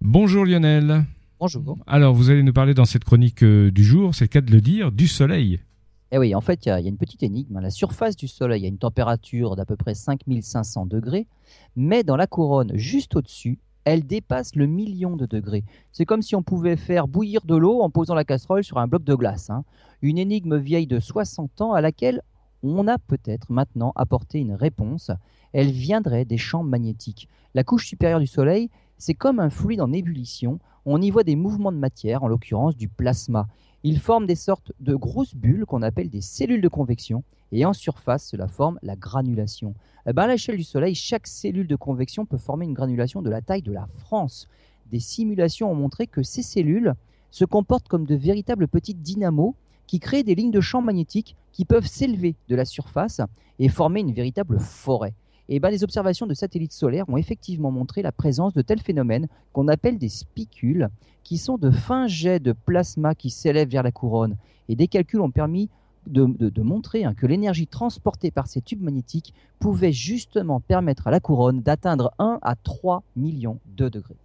Bonjour Lionel. Bonjour. Alors, vous allez nous parler dans cette chronique euh, du jour, c'est le cas de le dire, du soleil. Eh oui, en fait, il y, a une petite énigme. La surface du Soleil a une température d'à peu près 5500 degrés, mais dans la couronne, juste au-dessus, elle dépasse le million de degrés. C'est comme si on pouvait faire bouillir de l'eau en posant la casserole sur un bloc de glace. hein. Une énigme vieille de 60 ans à laquelle on a peut-être maintenant apporté une réponse. Elle viendrait des champs magnétiques. La couche supérieure du Soleil, c'est comme un fluide en ébullition. On y voit des mouvements de matière, en l'occurrence du plasma. Ils forment des sortes de grosses bulles qu'on appelle des cellules de convection. Et en surface, cela forme la granulation. Eh ben, à l'échelle du Soleil, chaque cellule de convection peut former une granulation de la taille de la France. Des simulations ont montré que ces cellules se comportent comme de véritables petites dynamos qui créent des lignes de champ magnétiques qui peuvent s'élever de la surface et former une véritable forêt. Et ben, les observations de satellites solaires ont effectivement montré la présence de tels phénomènes qu'on appelle des spicules, qui sont de fins jets de plasma qui s'élèvent vers la couronne. Et des calculs ont permis de montrer hein, que l'énergie transportée par ces tubes magnétiques pouvait justement permettre à la couronne d'atteindre 1 à 3 millions de degrés.